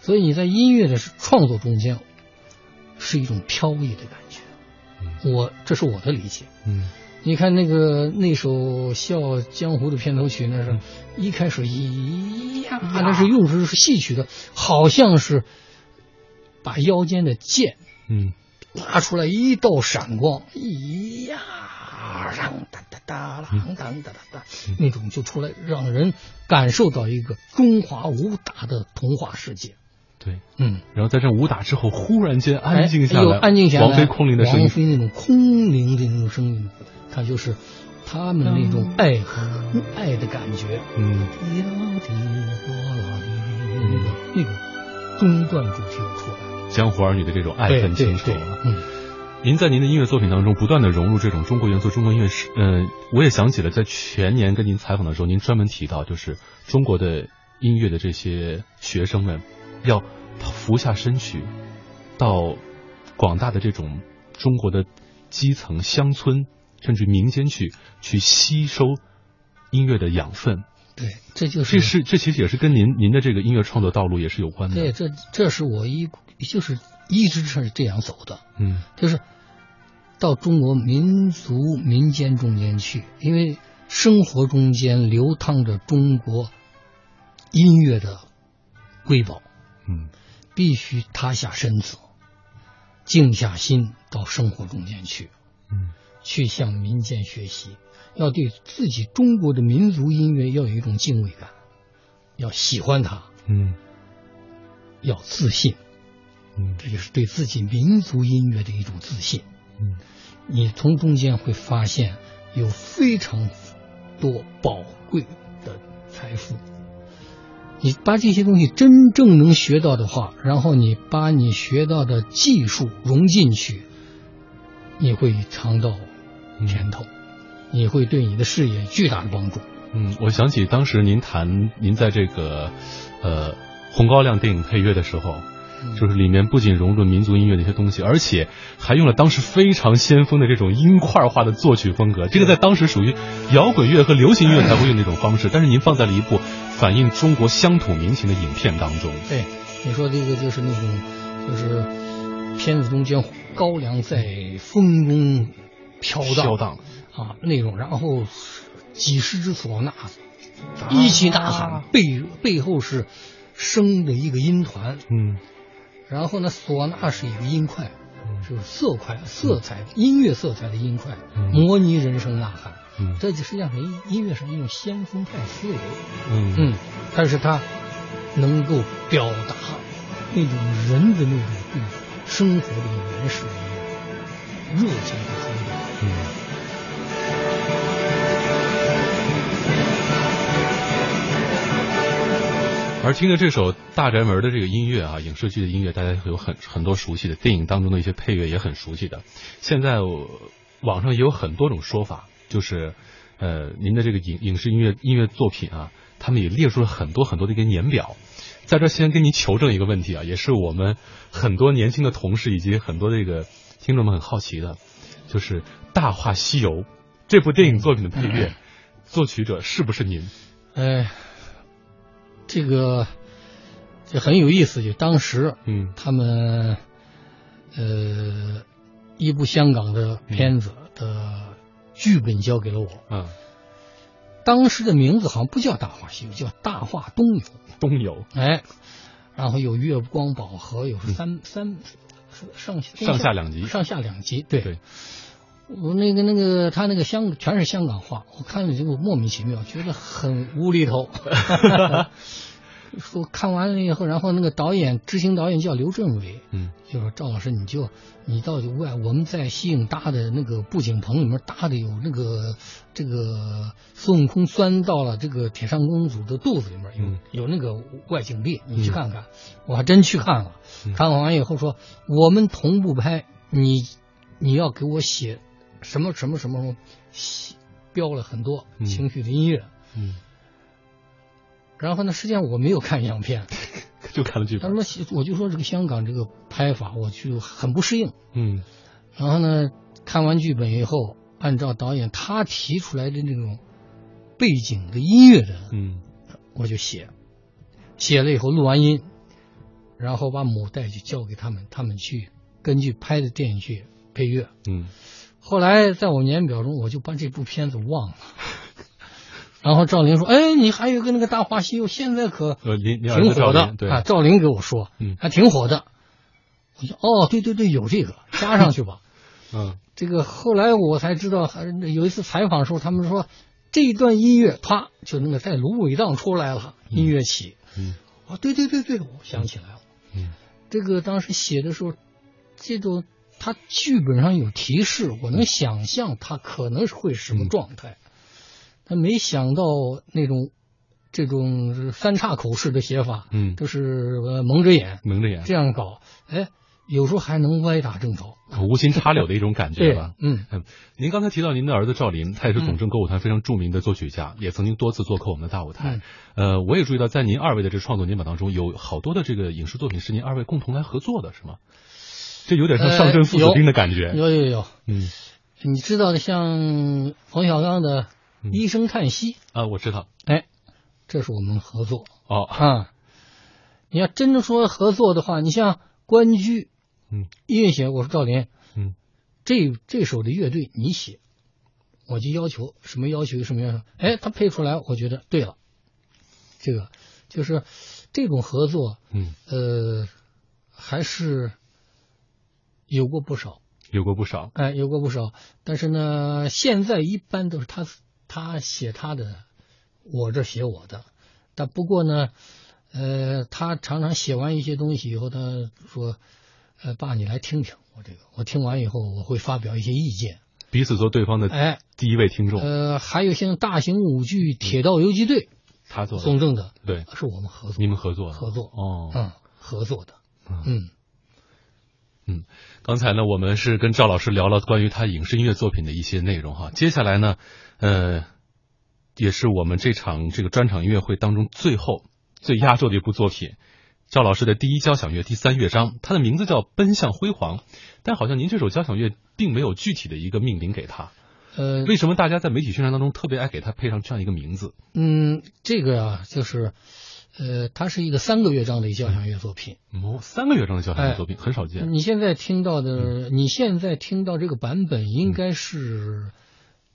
所以你在音乐的创作中间是一种飘逸的感觉。我这是我的理解。嗯你看那个那首《笑傲江湖》的片头曲，那是一开始一呀，那是用的是戏曲的，好像是把腰间的剑嗯拉出来一道闪光，咿呀，啷哒哒哒，啷当哒哒哒，那种就出来，让人感受到一个中华武打的童话世界。对，嗯，然后在这武打之后，忽然间安静下来，安静下来，王菲空灵的声音，王菲那种空灵的那种声音，它就是他们那种爱和爱的感觉。嗯那个那个中段主题。江湖儿女的这种爱恨情仇嗯，您在您的音乐作品当中不断的融入这种中国元素、中国音乐是，嗯、我也想起了在全年跟您采访的时候，您专门提到，就是中国的音乐的这些学生们要俯下身去，到广大的这种中国的基层乡村甚至民间去，去吸收音乐的养分。对，这就是这是是这其实也是跟您您的这个音乐创作道路也是有关的。对，这这是我一就是一直是这样走的，嗯。就是到中国民族民间中间去，因为生活中间流淌着中国音乐的瑰宝，嗯。必须塌下身子，静下心到生活中间去，嗯。去向民间学习，要对自己中国的民族音乐要有一种敬畏感，要喜欢它，嗯。要自信，嗯这就是对自己民族音乐的一种自信。嗯你从中间会发现有非常多宝贵的财富。你把这些东西真正能学到的话，然后你把你学到的技术融进去，你会尝到甜头，你会对你的事业巨大的帮助。嗯，我想起当时您谈您在这个呃《红高粱》电影配乐的时候，就是里面不仅融入了民族音乐的一些东西，而且还用了当时非常先锋的这种音块化的作曲风格。这个在当时属于摇滚乐和流行音乐才会用那种方式，但是您放在了一部反映中国乡土民情的影片当中。对，你说这个就是那种，就是片子中间高粱在风中飘荡飘荡啊那种，然后几十只唢呐一起呐喊，背背后是生的一个音团，嗯然后呢唢呐是一个音块，就是色块色彩音乐色彩的音块，嗯模拟人声呐喊，嗯这就实际上是音音乐是一种先锋派思维。嗯嗯，但是它能够表达那种人的那种对生活的原始的那种热情和冲动。嗯。而听着这首《大宅门》的这个音乐啊，影视剧的音乐，大家有很很多熟悉的，电影当中的一些配乐也很熟悉的。现在我网上也有很多种说法，就是呃，您的这个影影视音乐音乐作品啊，他们也列出了很多很多的一个年表。在这先跟您求证一个问题啊，也是我们很多年轻的同事以及很多这个听众们很好奇的，就是《大话西游》这部电影作品的配乐，作曲者是不是您？哎，这个这很有意思，就当时嗯他们呃一部香港的片子的剧本交给了我，啊，当时的名字好像不叫《大话西游》，叫《大话东游 》。东游哎，然后有月光宝盒，有三、三上嗯上下两集上下两集，对。对我那个那个，他那个香全是香港话，我看了之后莫名其妙，觉得很无厘头。说看完了以后，然后那个导演执行导演叫刘镇伟，嗯就说赵老师，你就你到外我们在西影搭的那个布景棚里面搭的有那个这个孙悟空钻到了这个铁扇公主的肚子里面，有、嗯有那个外景地，你去看看。我还真去看了，看完以后说我们同步拍，你你要给我写什么什么什么什么，写标了很多情绪的音乐。嗯，然后呢，实际上我没有看样片，就看了剧本。他说我就说这个香港这个拍法，我就很不适应。嗯然后呢，看完剧本以后，按照导演他提出来的那种背景的音乐的，嗯我就写，写了以后录完音，然后把母带去交给他们，他们去根据拍的电影去配乐。嗯后来在我年表中，我就把这部片子忘了。然后赵琳说：“哎，你还有个那个《大话西游》，现在可挺火的啊。”赵琳给我说，嗯还挺火的。我说：“哦，对对对，有这个，加上去吧。”嗯这个后来我才知道，还有一次采访的时候，他们说这一段音乐，啪就那个在芦苇荡出来了，音乐起。嗯啊，对对对对，我想起来了。嗯这个当时写的时候，这种他剧本上有提示，我能想象他可能是会是什么状态，但没想到那种这种三岔口式的写法，嗯，就是呃蒙着眼蒙着眼，这样搞，哎，有时候还能歪打正着。无心插柳的一种感觉对吧。，嗯。嗯，您刚才提到您的儿子赵林，他也是总政歌舞团非常著名的作曲家，也曾经多次做客我们的大舞台。呃，我也注意到，在您二位的这创作年表当中，有好多的这个影视作品是您二位共同来合作的，是吗？这有点像上阵父子兵的感觉。有有有，嗯。你知道的，像冯小刚的嗯《一声叹息》，啊，我知道。哎，这是我们合作。哦，啊。你要真的说合作的话，你像关雎，嗯，音乐写，我说赵琳，嗯，这这首的乐队你写，我就要求什么要求什么要求，哎，他配出来，我觉得对了，这个就是这种合作，嗯，呃，还是有过不少。有过不少。哎，有过不少，但是呢，现在一般都是他他写他的，我这写我的。但不过呢，呃，他常常写完一些东西以后，他说：“呃，爸，你来听听我这个。”我听完以后，我会发表一些意见。彼此做对方的哎，第一位听众，呃，还有像大型舞剧《铁道游击队》他做的宋正的，对，是我们合作，你们合作的合作，哦。嗯，合作的，嗯嗯。嗯，刚才呢，我们是跟赵老师聊了关于他影视音乐作品的一些内容哈。接下来呢，呃，也是我们这场这个专场音乐会当中最后最压轴的一部作品，赵老师的第一交响乐第三乐章，它的名字叫《奔向辉煌》，但好像您这首交响乐并没有具体的一个命名给它。呃，为什么大家在媒体宣传当中特别爱给它配上这样一个名字？嗯，这个啊，就是，呃，它是一个三个乐章的交响乐作品。哦，三个乐章的交响乐作品、很少见。你现在听到的，你现在听到这个版本应该是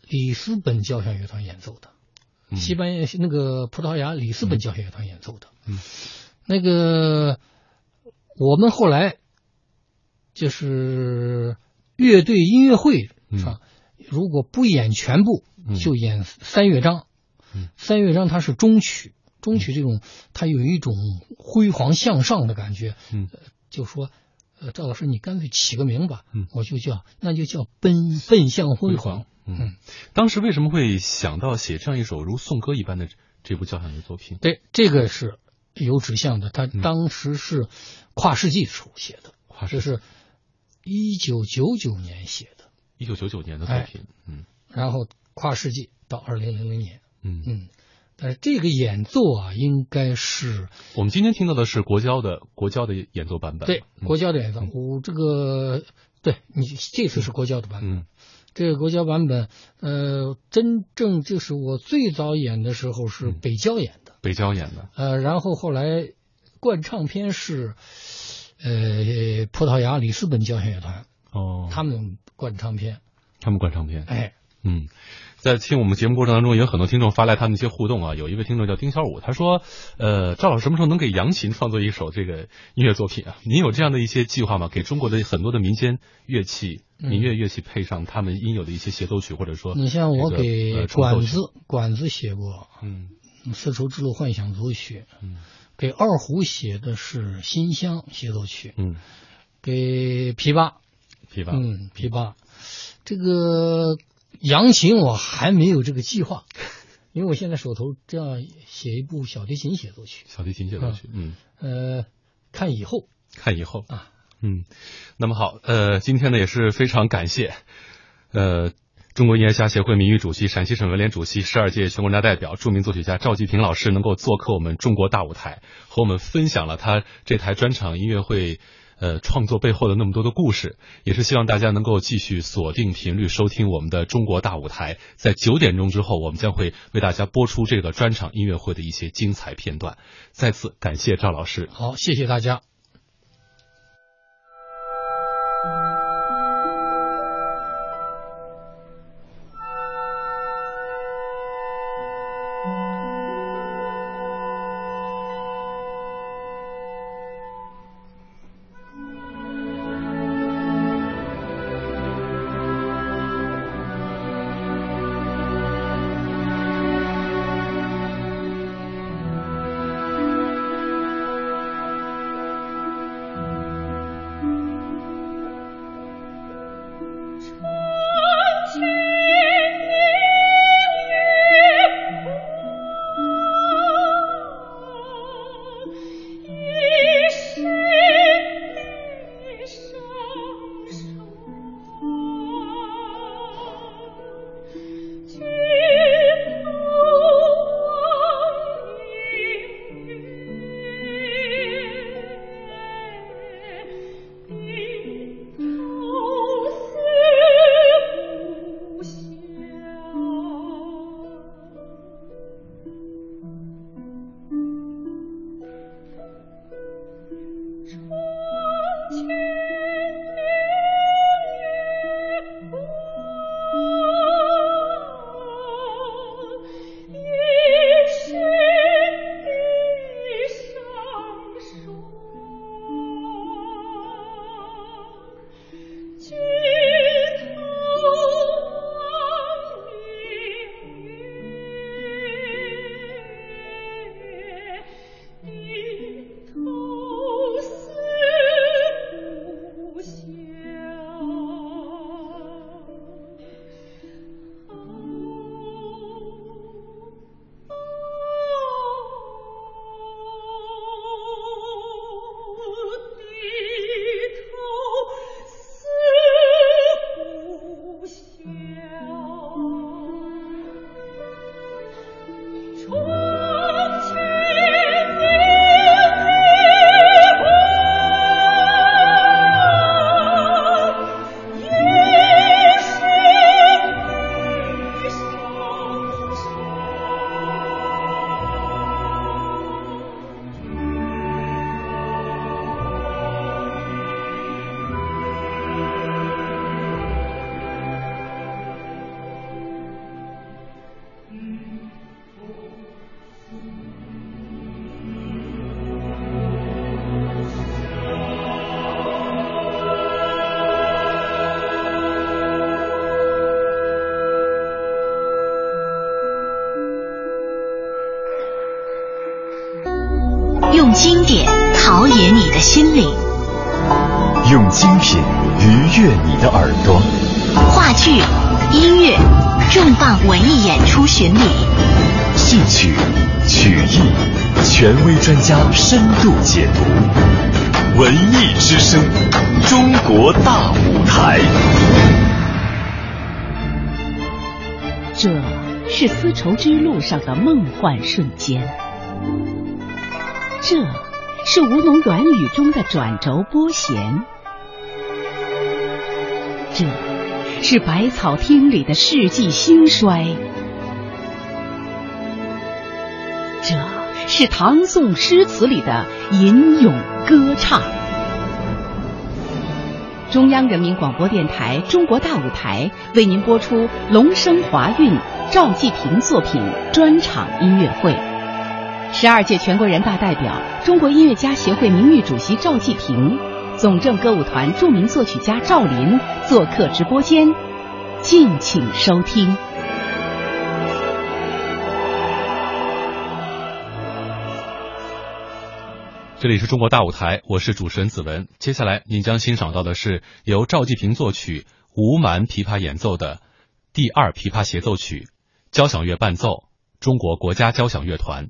里斯本交响乐团演奏的，嗯西班牙那个葡萄牙里斯本交响乐团演奏的。嗯，那个我们后来就是乐队音乐会是吧？如果不演全部，嗯就演三乐章。嗯三乐章它是中曲，中曲这种它有一种辉煌向上的感觉。嗯呃就说，呃，赵老师，你干脆起个名吧，嗯我就叫那就叫奔奔向辉煌。嗯，当时为什么会想到写这样一首如颂歌一般的这部交响乐作品？对，这个是有指向的。他嗯当时是跨世纪时候写的，跨世这是一九九九年写的，一九九九年的作品，嗯然后跨世纪到二零零零年，嗯嗯，但是这个演奏啊，应该是我们今天听到的是国交的国交的演奏版本，对嗯。国交的演奏。我这个对你这次是国交的版本，嗯。这个国交版本，呃，真正就是我最早演的时候是嗯。北交演的，北交演的，呃，然后后来灌唱片是，呃，葡萄牙里斯本交响乐团哦，他们灌唱片，他们灌唱片，哎，嗯，在听我们节目过程当中，也有很多听众发来他们一些互动啊。有一位听众叫丁小武，他说：“呃，赵老师什么时候能给扬琴创作一首这个音乐作品啊？您有这样的一些计划吗？给中国的很多的民间乐器、嗯民乐乐器配上他们应有的一些协奏曲，或者说你像我给管子管子写过嗯《丝绸之路幻想组曲》，嗯给二胡写的是《新乡协奏曲》，嗯，给琵琶，琵琶，嗯，琵琶，这个扬琴我还没有这个计划，因为我现在手头正要写一部小提琴协奏曲，小提琴协奏曲，嗯。”呃，看以后。看以后。啊，嗯，那么好，呃，今天呢也是非常感谢，呃，中国音乐家协会名誉主席、陕西省文联主席、十二届全国人大代表、著名作曲家赵季平老师能够做客我们中国大舞台，和我们分享了他这台专场音乐会。呃创作背后的那么多的故事，也是希望大家能够继续锁定频率收听我们的中国大舞台。在九点钟之后，我们将会为大家播出这个专场音乐会的一些精彩片段。再次感谢赵老师，好，谢谢大家。耳朵。话剧、音乐、重磅文艺演出巡礼，戏曲、曲艺，权威专家深度解读。文艺之声，中国大舞台。这是丝绸之路上的梦幻瞬间，这是吴侬软语中的转轴拨弦，这是百草厅里的世纪兴衰，这是唐宋诗词里的吟咏歌唱。中央人民广播电台中国大舞台为您播出龙生华韵赵季平作品专场音乐会。十二届全国人大代表、中国音乐家协会名誉主席赵季平，总政歌舞团著名作曲家赵林做客直播间，敬请收听。这里是中国大舞台，我是主持人子文。接下来您将欣赏到的是由赵季平作曲、吴蛮琵琶演奏的第二琵琶协奏曲，交响乐伴奏，中国国家交响乐团。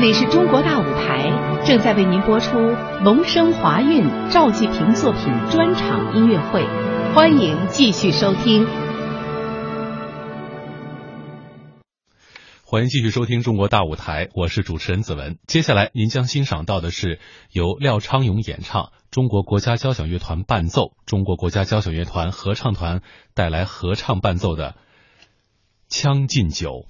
这里是中国大舞台，正在为您播出龙生华韵赵季平作品专场音乐会，欢迎继续收听。欢迎继续收听中国大舞台，我是主持人子文。接下来您将欣赏到的是由廖昌永演唱、中国国家交响乐团伴奏、中国国家交响乐团合唱团带来合唱伴奏的《将进酒》。